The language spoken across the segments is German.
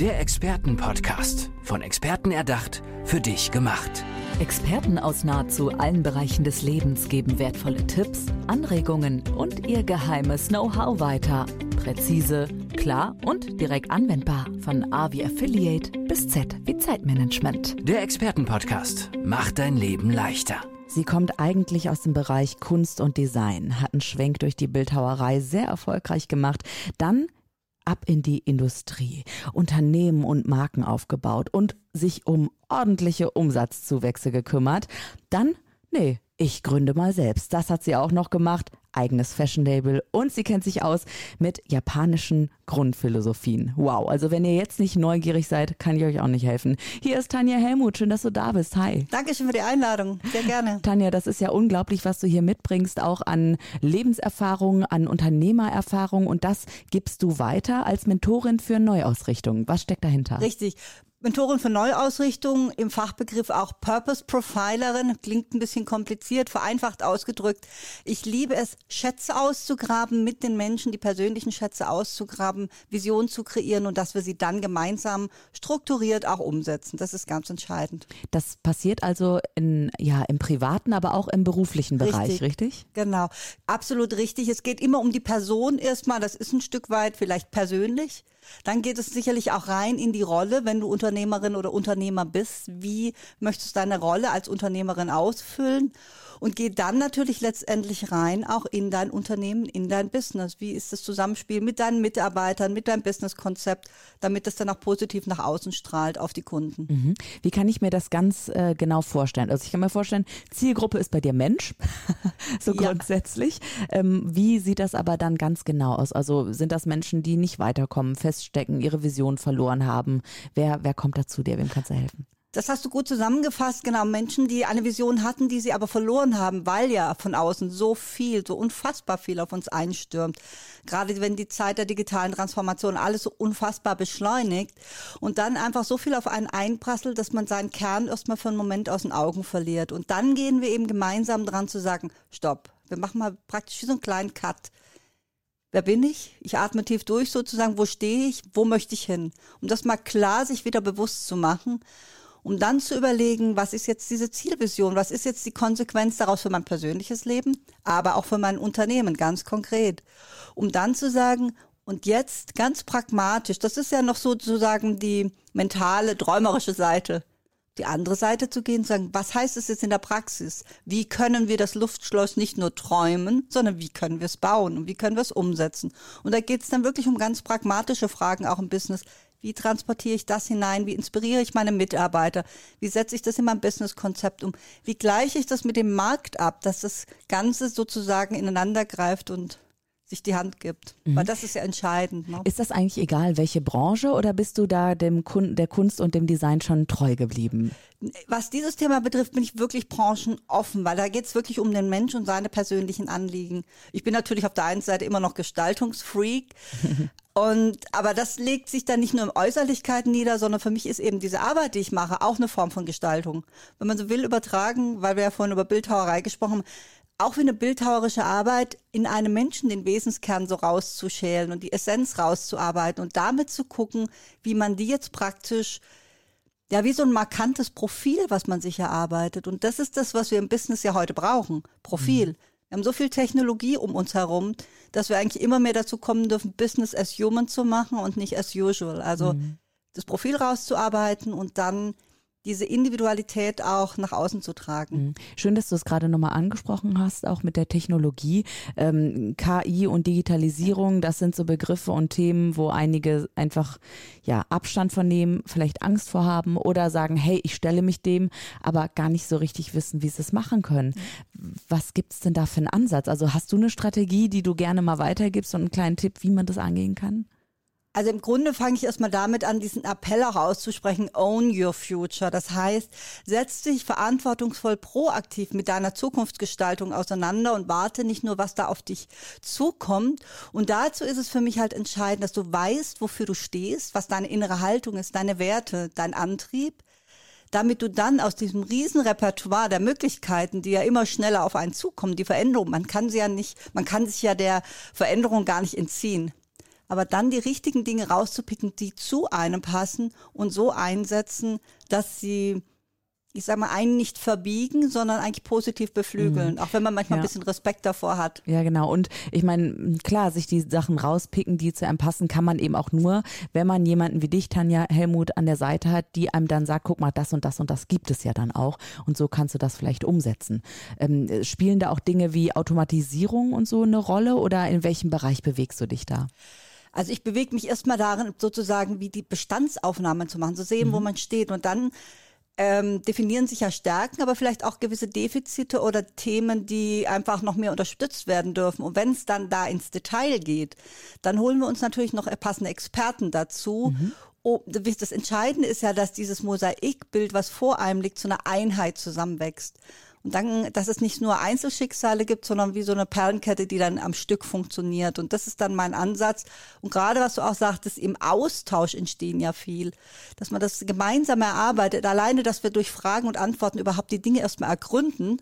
Der Expertenpodcast. Von Experten erdacht, für dich gemacht. Experten aus nahezu allen Bereichen des Lebens geben wertvolle Tipps, Anregungen und ihr geheimes Know-how weiter. Präzise, klar und direkt anwendbar. Von A wie Affiliate bis Z wie Zeitmanagement. Der Expertenpodcast macht dein Leben leichter. Sie kommt eigentlich aus dem Bereich Kunst und Design, hat einen Schwenk durch die Bildhauerei sehr erfolgreich gemacht, dann ab in die Industrie, Unternehmen und Marken aufgebaut und sich um ordentliche Umsatzzuwächse gekümmert. Dann, nee, ich gründe mal selbst. Das hat sie auch noch gemacht. Eigenes Fashion-Label und sie kennt sich aus mit japanischen Grundphilosophien. Wow, also wenn ihr jetzt nicht neugierig seid, kann ich euch auch nicht helfen. Hier ist Tanja Helmut, schön, dass du da bist. Hi. Dankeschön für die Einladung, sehr gerne. Tanja, das ist ja unglaublich, was du hier mitbringst, auch an Lebenserfahrung, an Unternehmererfahrung und das gibst du weiter als Mentorin für Neuausrichtung. Was steckt dahinter? Richtig. Mentorin für Neuausrichtung, im Fachbegriff auch Purpose Profilerin, klingt ein bisschen kompliziert, vereinfacht ausgedrückt. Ich liebe es, Schätze auszugraben, mit den Menschen die persönlichen Schätze auszugraben, Visionen zu kreieren und dass wir sie dann gemeinsam strukturiert auch umsetzen. Das ist ganz entscheidend. Das passiert also in, ja, im privaten, aber auch im beruflichen Bereich, richtig? richtig? Genau, absolut richtig. Es geht immer um die Person erstmal, das ist ein Stück weit vielleicht persönlich. Dann geht es sicherlich auch rein in die Rolle, wenn du Unternehmerin oder Unternehmer bist. Wie möchtest du deine Rolle als Unternehmerin ausfüllen? Und geht dann natürlich letztendlich rein auch in dein Unternehmen, in dein Business. Wie ist das Zusammenspiel mit deinen Mitarbeitern, mit deinem Businesskonzept, damit das dann auch positiv nach außen strahlt auf die Kunden? Mhm. Wie kann ich mir das ganz äh, genau vorstellen? Also ich kann mir vorstellen, Zielgruppe ist bei dir Mensch, so ja. grundsätzlich. Ähm, wie sieht das aber dann ganz genau aus? Also sind das Menschen, die nicht weiterkommen, fest feststecken, ihre Vision verloren haben. Wer, wer kommt da zu dir? Wem kannst du helfen? Das hast du gut zusammengefasst, genau. Menschen, die eine Vision hatten, die sie aber verloren haben, weil ja von außen so viel, so unfassbar viel auf uns einstürmt. Gerade wenn die Zeit der digitalen Transformation alles so unfassbar beschleunigt und dann einfach so viel auf einen einprasselt, dass man seinen Kern erstmal für einen Moment aus den Augen verliert. Und dann gehen wir eben gemeinsam dran zu sagen, stopp, wir machen mal praktisch so einen kleinen Cut. Wer bin ich? Ich atme tief durch sozusagen. Wo stehe ich? Wo möchte ich hin? Um das mal klar sich wieder bewusst zu machen, um dann zu überlegen, was ist jetzt diese Zielvision? Was ist jetzt die Konsequenz daraus für mein persönliches Leben, aber auch für mein Unternehmen ganz konkret? Um dann zu sagen, und jetzt ganz pragmatisch, das ist ja noch sozusagen die mentale, träumerische Seite die andere Seite zu gehen, zu sagen, was heißt es jetzt in der Praxis? Wie können wir das Luftschloss nicht nur träumen, sondern wie können wir es bauen und wie können wir es umsetzen? Und da geht es dann wirklich um ganz pragmatische Fragen, auch im Business. Wie transportiere ich das hinein? Wie inspiriere ich meine Mitarbeiter? Wie setze ich das in mein Businesskonzept um? Wie gleiche ich das mit dem Markt ab, dass das Ganze sozusagen ineinander greift und sich die Hand gibt. Mhm. Weil das ist ja entscheidend. Ne? Ist das eigentlich egal, welche Branche oder bist du da dem Kun der Kunst und dem Design schon treu geblieben? Was dieses Thema betrifft, bin ich wirklich branchenoffen, weil da geht es wirklich um den Mensch und seine persönlichen Anliegen. Ich bin natürlich auf der einen Seite immer noch Gestaltungsfreak. Und, aber das legt sich dann nicht nur in Äußerlichkeiten nieder, sondern für mich ist eben diese Arbeit, die ich mache, auch eine Form von Gestaltung. Wenn man so will, übertragen, weil wir ja vorhin über Bildhauerei gesprochen haben, auch wie eine bildhauerische Arbeit, in einem Menschen den Wesenskern so rauszuschälen und die Essenz rauszuarbeiten und damit zu gucken, wie man die jetzt praktisch, ja, wie so ein markantes Profil, was man sich erarbeitet. Und das ist das, was wir im Business ja heute brauchen. Profil. Mhm. Wir haben so viel Technologie um uns herum, dass wir eigentlich immer mehr dazu kommen dürfen, Business as human zu machen und nicht as usual. Also mhm. das Profil rauszuarbeiten und dann diese Individualität auch nach außen zu tragen. Mhm. Schön, dass du es gerade nochmal angesprochen hast, auch mit der Technologie. Ähm, KI und Digitalisierung, das sind so Begriffe und Themen, wo einige einfach ja Abstand von nehmen, vielleicht Angst vor haben oder sagen, hey, ich stelle mich dem, aber gar nicht so richtig wissen, wie sie es machen können. Was gibt es denn da für einen Ansatz? Also hast du eine Strategie, die du gerne mal weitergibst und einen kleinen Tipp, wie man das angehen kann? Also im Grunde fange ich erstmal damit an, diesen Appell auch auszusprechen, own your future. Das heißt, setz dich verantwortungsvoll proaktiv mit deiner Zukunftsgestaltung auseinander und warte nicht nur, was da auf dich zukommt. Und dazu ist es für mich halt entscheidend, dass du weißt, wofür du stehst, was deine innere Haltung ist, deine Werte, dein Antrieb damit du dann aus diesem Riesenrepertoire der Möglichkeiten, die ja immer schneller auf einen zukommen, die Veränderung, man kann sie ja nicht, man kann sich ja der Veränderung gar nicht entziehen aber dann die richtigen Dinge rauszupicken, die zu einem passen und so einsetzen, dass sie ich sag mal, einen nicht verbiegen, sondern eigentlich positiv beflügeln, mhm. auch wenn man manchmal ja. ein bisschen Respekt davor hat. Ja, genau. Und ich meine, klar, sich die Sachen rauspicken, die zu einem passen, kann man eben auch nur, wenn man jemanden wie dich, Tanja Helmut, an der Seite hat, die einem dann sagt, guck mal, das und das und das gibt es ja dann auch. Und so kannst du das vielleicht umsetzen. Ähm, spielen da auch Dinge wie Automatisierung und so eine Rolle oder in welchem Bereich bewegst du dich da? Also ich bewege mich erstmal darin, sozusagen wie die Bestandsaufnahmen zu machen, zu sehen, mhm. wo man steht und dann ähm, definieren sich ja Stärken, aber vielleicht auch gewisse Defizite oder Themen, die einfach noch mehr unterstützt werden dürfen. Und wenn es dann da ins Detail geht, dann holen wir uns natürlich noch passende Experten dazu. Mhm. Oh, das Entscheidende ist ja, dass dieses Mosaikbild, was vor einem liegt, zu einer Einheit zusammenwächst. Und dann, dass es nicht nur Einzelschicksale gibt, sondern wie so eine Perlenkette, die dann am Stück funktioniert. Und das ist dann mein Ansatz. Und gerade was du auch sagtest, im Austausch entstehen ja viel. Dass man das gemeinsam erarbeitet. Alleine, dass wir durch Fragen und Antworten überhaupt die Dinge erstmal ergründen,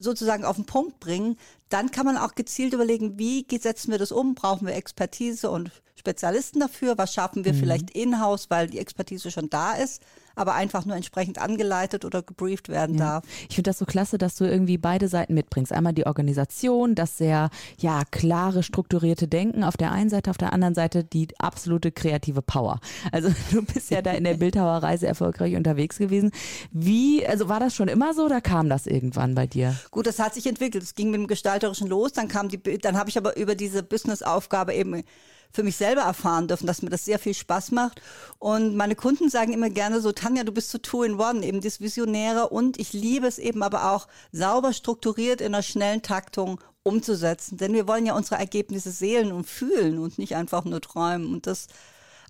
sozusagen auf den Punkt bringen, dann kann man auch gezielt überlegen, wie setzen wir das um? Brauchen wir Expertise und Spezialisten dafür? Was schaffen wir mhm. vielleicht in-house, weil die Expertise schon da ist? aber einfach nur entsprechend angeleitet oder gebrieft werden ja. darf. Ich finde das so klasse, dass du irgendwie beide Seiten mitbringst. Einmal die Organisation, das sehr ja klare, strukturierte Denken auf der einen Seite, auf der anderen Seite die absolute kreative Power. Also du bist ja da in der Bildhauerei sehr erfolgreich unterwegs gewesen. Wie, also war das schon immer so oder kam das irgendwann bei dir? Gut, das hat sich entwickelt. Es ging mit dem Gestalterischen los, dann kam die, dann habe ich aber über diese Business-Aufgabe eben für mich selber erfahren dürfen, dass mir das sehr viel Spaß macht. Und meine Kunden sagen immer gerne so, Tanja, du bist so two in one, eben das Visionäre und ich liebe es eben aber auch sauber strukturiert in einer schnellen Taktung umzusetzen. Denn wir wollen ja unsere Ergebnisse sehen und fühlen und nicht einfach nur träumen. Und das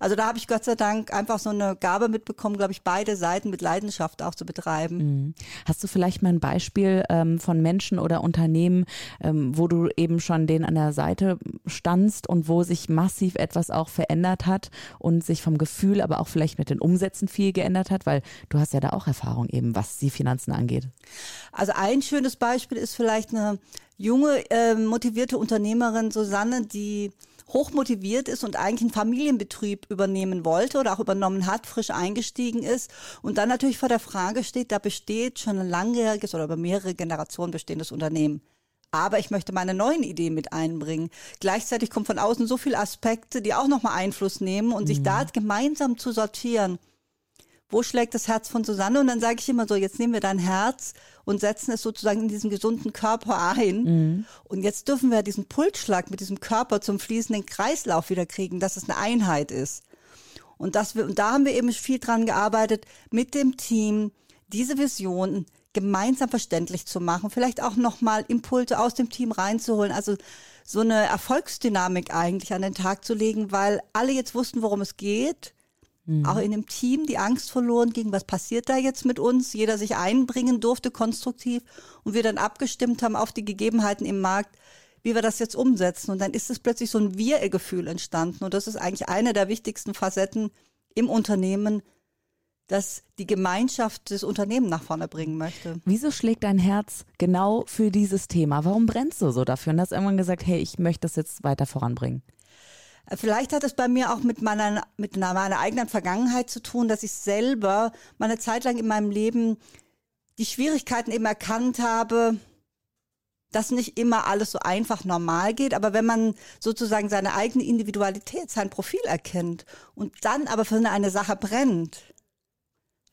also da habe ich Gott sei Dank einfach so eine Gabe mitbekommen, glaube ich, beide Seiten mit Leidenschaft auch zu betreiben. Mhm. Hast du vielleicht mal ein Beispiel ähm, von Menschen oder Unternehmen, ähm, wo du eben schon denen an der Seite standst und wo sich massiv etwas auch verändert hat und sich vom Gefühl, aber auch vielleicht mit den Umsätzen viel geändert hat, weil du hast ja da auch Erfahrung eben, was die Finanzen angeht. Also ein schönes Beispiel ist vielleicht eine junge, äh, motivierte Unternehmerin Susanne, die hochmotiviert ist und eigentlich einen Familienbetrieb übernehmen wollte oder auch übernommen hat, frisch eingestiegen ist und dann natürlich vor der Frage steht, da besteht schon ein langjähriges oder über mehrere Generationen bestehendes Unternehmen. Aber ich möchte meine neuen Ideen mit einbringen. Gleichzeitig kommt von außen so viele Aspekte, die auch nochmal Einfluss nehmen und mhm. sich da gemeinsam zu sortieren wo schlägt das Herz von Susanne? Und dann sage ich immer so, jetzt nehmen wir dein Herz und setzen es sozusagen in diesen gesunden Körper ein. Mhm. Und jetzt dürfen wir diesen Pulsschlag mit diesem Körper zum fließenden Kreislauf wieder kriegen, dass es eine Einheit ist. Und, dass wir, und da haben wir eben viel dran gearbeitet, mit dem Team diese Vision gemeinsam verständlich zu machen, vielleicht auch nochmal Impulse aus dem Team reinzuholen. Also so eine Erfolgsdynamik eigentlich an den Tag zu legen, weil alle jetzt wussten, worum es geht Mhm. Auch in dem Team die Angst verloren ging, was passiert da jetzt mit uns? Jeder sich einbringen durfte konstruktiv und wir dann abgestimmt haben auf die Gegebenheiten im Markt, wie wir das jetzt umsetzen. Und dann ist es plötzlich so ein Wir-Gefühl entstanden. Und das ist eigentlich eine der wichtigsten Facetten im Unternehmen, dass die Gemeinschaft das Unternehmen nach vorne bringen möchte. Wieso schlägt dein Herz genau für dieses Thema? Warum brennst du so dafür und hast irgendwann gesagt, hey, ich möchte das jetzt weiter voranbringen? Vielleicht hat es bei mir auch mit meiner, mit meiner eigenen Vergangenheit zu tun, dass ich selber meine Zeit lang in meinem Leben die Schwierigkeiten eben erkannt habe, dass nicht immer alles so einfach normal geht, aber wenn man sozusagen seine eigene Individualität, sein Profil erkennt und dann aber für eine Sache brennt,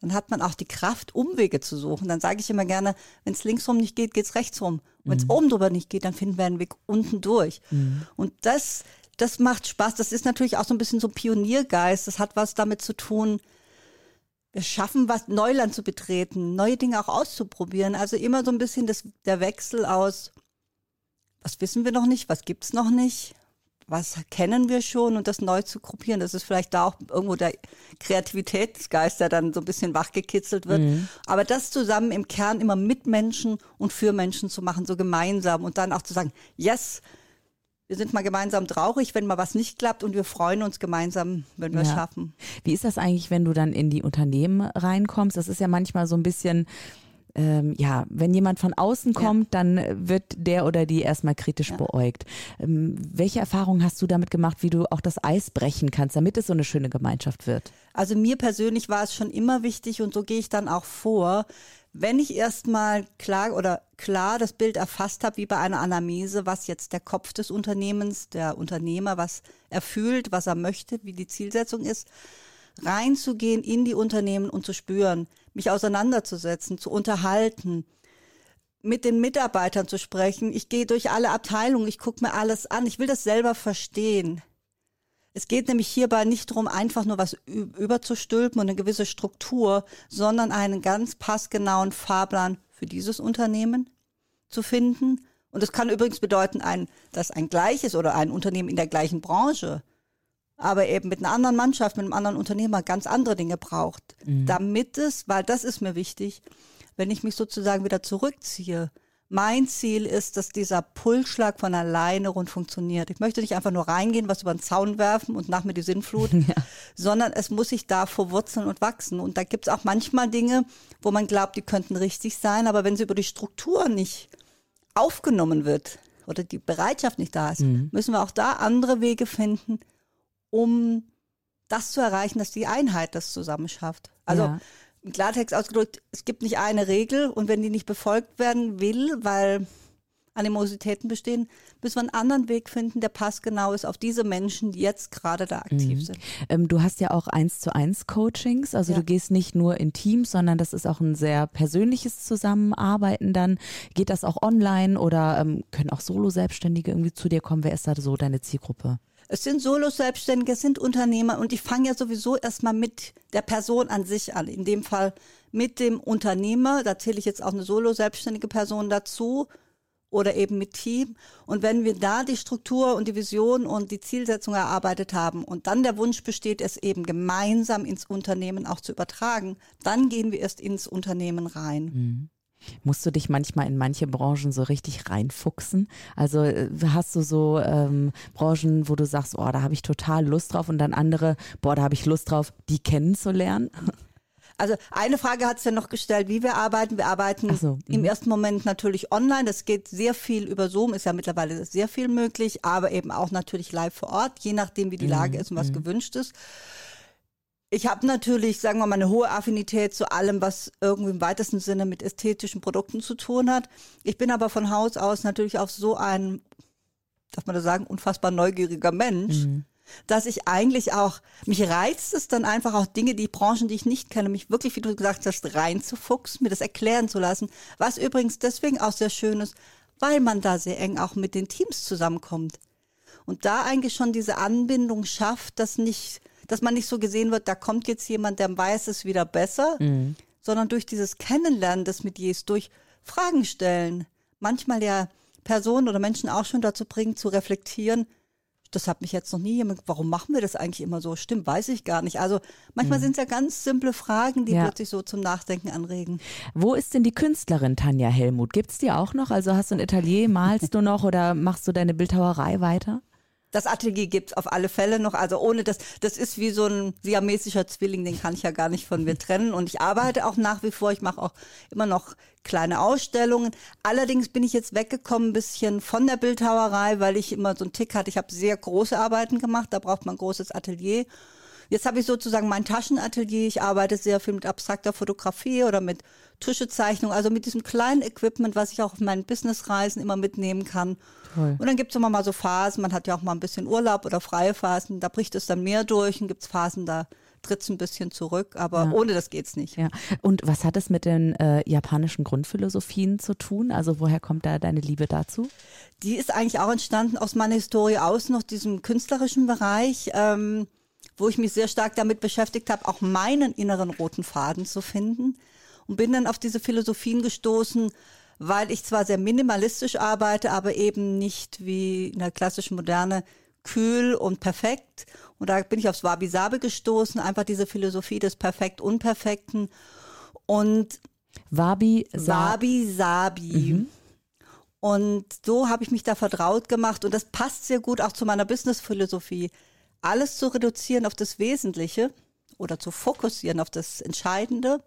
dann hat man auch die Kraft, Umwege zu suchen. Dann sage ich immer gerne, wenn es linksrum nicht geht, geht es rechtsrum. Wenn es mhm. oben drüber nicht geht, dann finden wir einen Weg unten durch. Mhm. Und das das macht Spaß. Das ist natürlich auch so ein bisschen so Pioniergeist. Das hat was damit zu tun, wir schaffen was, Neuland zu betreten, neue Dinge auch auszuprobieren. Also immer so ein bisschen das, der Wechsel aus, was wissen wir noch nicht, was gibt's noch nicht, was kennen wir schon und das neu zu gruppieren. Das ist vielleicht da auch irgendwo der Kreativitätsgeist, der dann so ein bisschen wachgekitzelt wird. Mhm. Aber das zusammen im Kern immer mit Menschen und für Menschen zu machen, so gemeinsam und dann auch zu sagen, yes, wir sind mal gemeinsam traurig, wenn mal was nicht klappt und wir freuen uns gemeinsam, wenn wir ja. es schaffen. Wie ist das eigentlich, wenn du dann in die Unternehmen reinkommst? Das ist ja manchmal so ein bisschen ähm, ja, wenn jemand von außen kommt, ja. dann wird der oder die erstmal kritisch ja. beäugt. Ähm, welche Erfahrungen hast du damit gemacht, wie du auch das Eis brechen kannst, damit es so eine schöne Gemeinschaft wird? Also mir persönlich war es schon immer wichtig und so gehe ich dann auch vor, wenn ich erstmal klar oder klar das Bild erfasst habe, wie bei einer Anamnese, was jetzt der Kopf des Unternehmens, der Unternehmer, was er fühlt, was er möchte, wie die Zielsetzung ist, reinzugehen in die Unternehmen und zu spüren, mich auseinanderzusetzen, zu unterhalten, mit den Mitarbeitern zu sprechen. Ich gehe durch alle Abteilungen, ich gucke mir alles an, ich will das selber verstehen. Es geht nämlich hierbei nicht darum, einfach nur was überzustülpen und eine gewisse Struktur, sondern einen ganz passgenauen Fahrplan für dieses Unternehmen zu finden. Und das kann übrigens bedeuten, ein, dass ein gleiches oder ein Unternehmen in der gleichen Branche, aber eben mit einer anderen Mannschaft, mit einem anderen Unternehmer ganz andere Dinge braucht, mhm. damit es, weil das ist mir wichtig, wenn ich mich sozusagen wieder zurückziehe, mein Ziel ist, dass dieser Pulsschlag von alleine rund funktioniert. Ich möchte nicht einfach nur reingehen, was über den Zaun werfen und nach mir die Sinnflut, ja. sondern es muss sich da verwurzeln und wachsen. Und da gibt es auch manchmal Dinge, wo man glaubt, die könnten richtig sein, aber wenn sie über die Struktur nicht aufgenommen wird oder die Bereitschaft nicht da ist, mhm. müssen wir auch da andere Wege finden, um das zu erreichen, dass die Einheit das zusammen schafft. Also ja im Klartext ausgedrückt, es gibt nicht eine Regel und wenn die nicht befolgt werden will, weil Animositäten bestehen, müssen wir einen anderen Weg finden, der passgenau ist auf diese Menschen, die jetzt gerade da aktiv mhm. sind. Ähm, du hast ja auch eins zu eins Coachings, also ja. du gehst nicht nur in Teams, sondern das ist auch ein sehr persönliches Zusammenarbeiten dann. Geht das auch online oder ähm, können auch Solo-Selbstständige irgendwie zu dir kommen? Wer ist da so deine Zielgruppe? Es sind Solo-Selbstständige, es sind Unternehmer und ich fange ja sowieso erstmal mit der Person an sich an. In dem Fall mit dem Unternehmer, da zähle ich jetzt auch eine Solo-Selbstständige Person dazu oder eben mit Team. Und wenn wir da die Struktur und die Vision und die Zielsetzung erarbeitet haben und dann der Wunsch besteht, es eben gemeinsam ins Unternehmen auch zu übertragen, dann gehen wir erst ins Unternehmen rein. Mhm. Musst du dich manchmal in manche Branchen so richtig reinfuchsen? Also äh, hast du so ähm, Branchen, wo du sagst, oh, da habe ich total Lust drauf und dann andere, boah, da habe ich Lust drauf, die kennenzulernen? Also eine Frage hat es ja noch gestellt, wie wir arbeiten. Wir arbeiten so, im mhm. ersten Moment natürlich online. Das geht sehr viel über Zoom, ist ja mittlerweile sehr viel möglich, aber eben auch natürlich live vor Ort, je nachdem, wie die Lage mhm. ist und was mhm. gewünscht ist. Ich habe natürlich, sagen wir mal, eine hohe Affinität zu allem, was irgendwie im weitesten Sinne mit ästhetischen Produkten zu tun hat. Ich bin aber von Haus aus natürlich auch so ein, darf man das sagen, unfassbar neugieriger Mensch, mhm. dass ich eigentlich auch, mich reizt es dann einfach auch Dinge, die Branchen, die ich nicht kenne, mich wirklich, wie du gesagt hast, reinzufuchsen, mir das erklären zu lassen. Was übrigens deswegen auch sehr schön ist, weil man da sehr eng auch mit den Teams zusammenkommt. Und da eigentlich schon diese Anbindung schafft, dass nicht dass man nicht so gesehen wird, da kommt jetzt jemand, der weiß es wieder besser, mhm. sondern durch dieses Kennenlernen des Metiers, durch Fragen stellen, manchmal ja Personen oder Menschen auch schon dazu bringen, zu reflektieren, das hat mich jetzt noch nie jemand, warum machen wir das eigentlich immer so? Stimmt, weiß ich gar nicht. Also manchmal mhm. sind es ja ganz simple Fragen, die ja. plötzlich so zum Nachdenken anregen. Wo ist denn die Künstlerin Tanja Helmut? Gibt es die auch noch? Also hast du ein Atelier, malst du noch oder machst du deine Bildhauerei weiter? Das Atelier gibt's auf alle Fälle noch. Also ohne das, das ist wie so ein siamesischer Zwilling, den kann ich ja gar nicht von mir trennen. Und ich arbeite auch nach wie vor. Ich mache auch immer noch kleine Ausstellungen. Allerdings bin ich jetzt weggekommen ein bisschen von der Bildhauerei, weil ich immer so einen Tick hatte. Ich habe sehr große Arbeiten gemacht. Da braucht man ein großes Atelier. Jetzt habe ich sozusagen mein Taschenatelier. Ich arbeite sehr viel mit abstrakter Fotografie oder mit Tuschezeichnung, also mit diesem kleinen Equipment, was ich auch auf meinen Businessreisen immer mitnehmen kann. Toll. Und dann gibt es immer mal so Phasen, man hat ja auch mal ein bisschen Urlaub oder freie Phasen, da bricht es dann mehr durch und gibt es Phasen, da tritt es ein bisschen zurück, aber ja. ohne das geht's nicht. Ja. Und was hat es mit den äh, japanischen Grundphilosophien zu tun? Also woher kommt da deine Liebe dazu? Die ist eigentlich auch entstanden aus meiner Historie aus, noch diesem künstlerischen Bereich. Ähm, wo ich mich sehr stark damit beschäftigt habe, auch meinen inneren roten Faden zu finden und bin dann auf diese Philosophien gestoßen, weil ich zwar sehr minimalistisch arbeite, aber eben nicht wie in der klassischen Moderne kühl und perfekt. Und da bin ich aufs Wabi-Sabi gestoßen, einfach diese Philosophie des Perfekt-Unperfekten. Und Wabi-Sabi. Mhm. Und so habe ich mich da vertraut gemacht und das passt sehr gut auch zu meiner Business-Philosophie alles zu reduzieren auf das Wesentliche oder zu fokussieren auf das Entscheidende,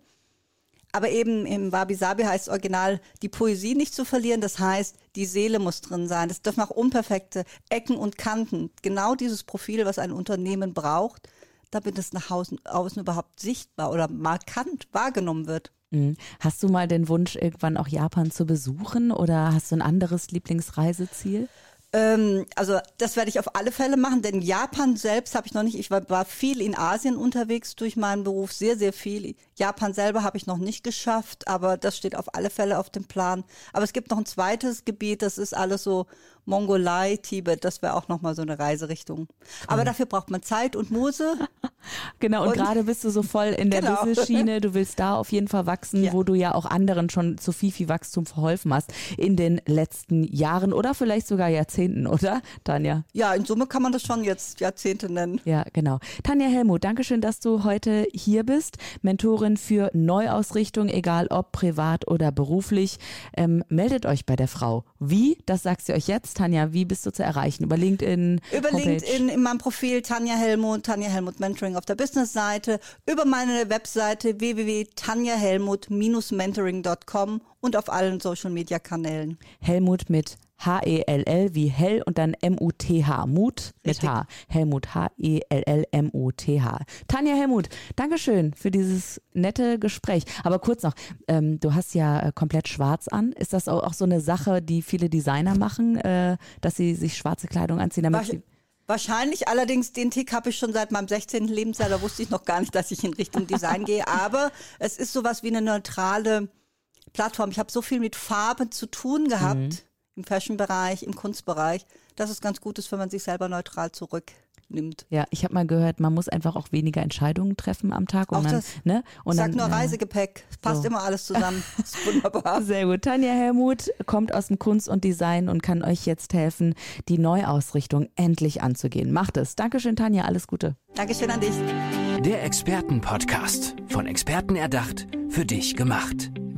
Aber eben im Wabi Sabi heißt original, die Poesie nicht zu verlieren. Das heißt, die Seele muss drin sein. Es dürfen auch unperfekte Ecken und Kanten. Genau dieses Profil, was ein Unternehmen braucht, damit es nach außen, überhaupt sichtbar oder markant wahrgenommen wird. Mhm. Hast du mal den Wunsch, irgendwann auch Japan zu besuchen oder hast du ein anderes Lieblingsreiseziel? Ähm, also das werde ich auf alle Fälle machen, denn Japan selbst habe ich noch nicht. Ich war, war, viel in Asien unterwegs durch meinen Beruf, sehr, sehr viel. Japan selber habe ich noch nicht geschafft, aber das steht auf alle Fälle auf dem Plan. Aber es gibt noch ein zweites Gebiet, das ist alles so Mongolei, Tibet, das wäre auch nochmal so eine Reiserichtung. Aber dafür braucht man Zeit und Muse. genau, und, und gerade bist du so voll in der genau. Business-Schiene. Du willst da auf jeden Fall wachsen, ja. wo du ja auch anderen schon zu viel, viel Wachstum verholfen hast in den letzten Jahren oder vielleicht sogar Jahrzehnten, oder, Tanja? Ja, in Summe kann man das schon jetzt Jahrzehnte nennen. Ja, genau. Tanja Helmut, danke schön, dass du heute hier bist. Mentorin für Neuausrichtung, egal ob privat oder beruflich. Ähm, meldet euch bei der Frau. Wie? Das sagst du euch jetzt. Tanja, wie bist du zu erreichen? Über LinkedIn? Über Homepage? LinkedIn in meinem Profil Tanja Helmut, Tanja Helmut Mentoring auf der Business-Seite, über meine Webseite www.tanjahelmut-mentoring.com und auf allen Social-Media-Kanälen. Helmut mit H-E-L-L wie hell und dann M-U-T-H. Mut mit Richtig. H. Helmut H-E-L-L-M-U-T-H. Tanja Helmut, Dankeschön für dieses nette Gespräch. Aber kurz noch, ähm, du hast ja äh, komplett schwarz an. Ist das auch, auch, so eine Sache, die viele Designer machen, äh, dass sie sich schwarze Kleidung anziehen, damit sie Wahrscheinlich, allerdings den Tick habe ich schon seit meinem 16. Lebensjahr, da wusste ich noch gar nicht, dass ich in Richtung Design gehe. Aber es ist sowas wie eine neutrale Plattform. Ich habe so viel mit Farben zu tun gehabt. Mhm im Fashion-Bereich, im Kunstbereich, dass es ganz gut ist, wenn man sich selber neutral zurücknimmt. Ja, ich habe mal gehört, man muss einfach auch weniger Entscheidungen treffen am Tag. Und auch dann, das. Ne? Und Sag dann, nur Reisegepäck. Passt so. immer alles zusammen. Ist wunderbar. Sehr gut. Tanja Helmut kommt aus dem Kunst und Design und kann euch jetzt helfen, die Neuausrichtung endlich anzugehen. Macht es. Dankeschön, Tanja. Alles Gute. Dankeschön an dich. Der Expertenpodcast. Von Experten erdacht, für dich gemacht.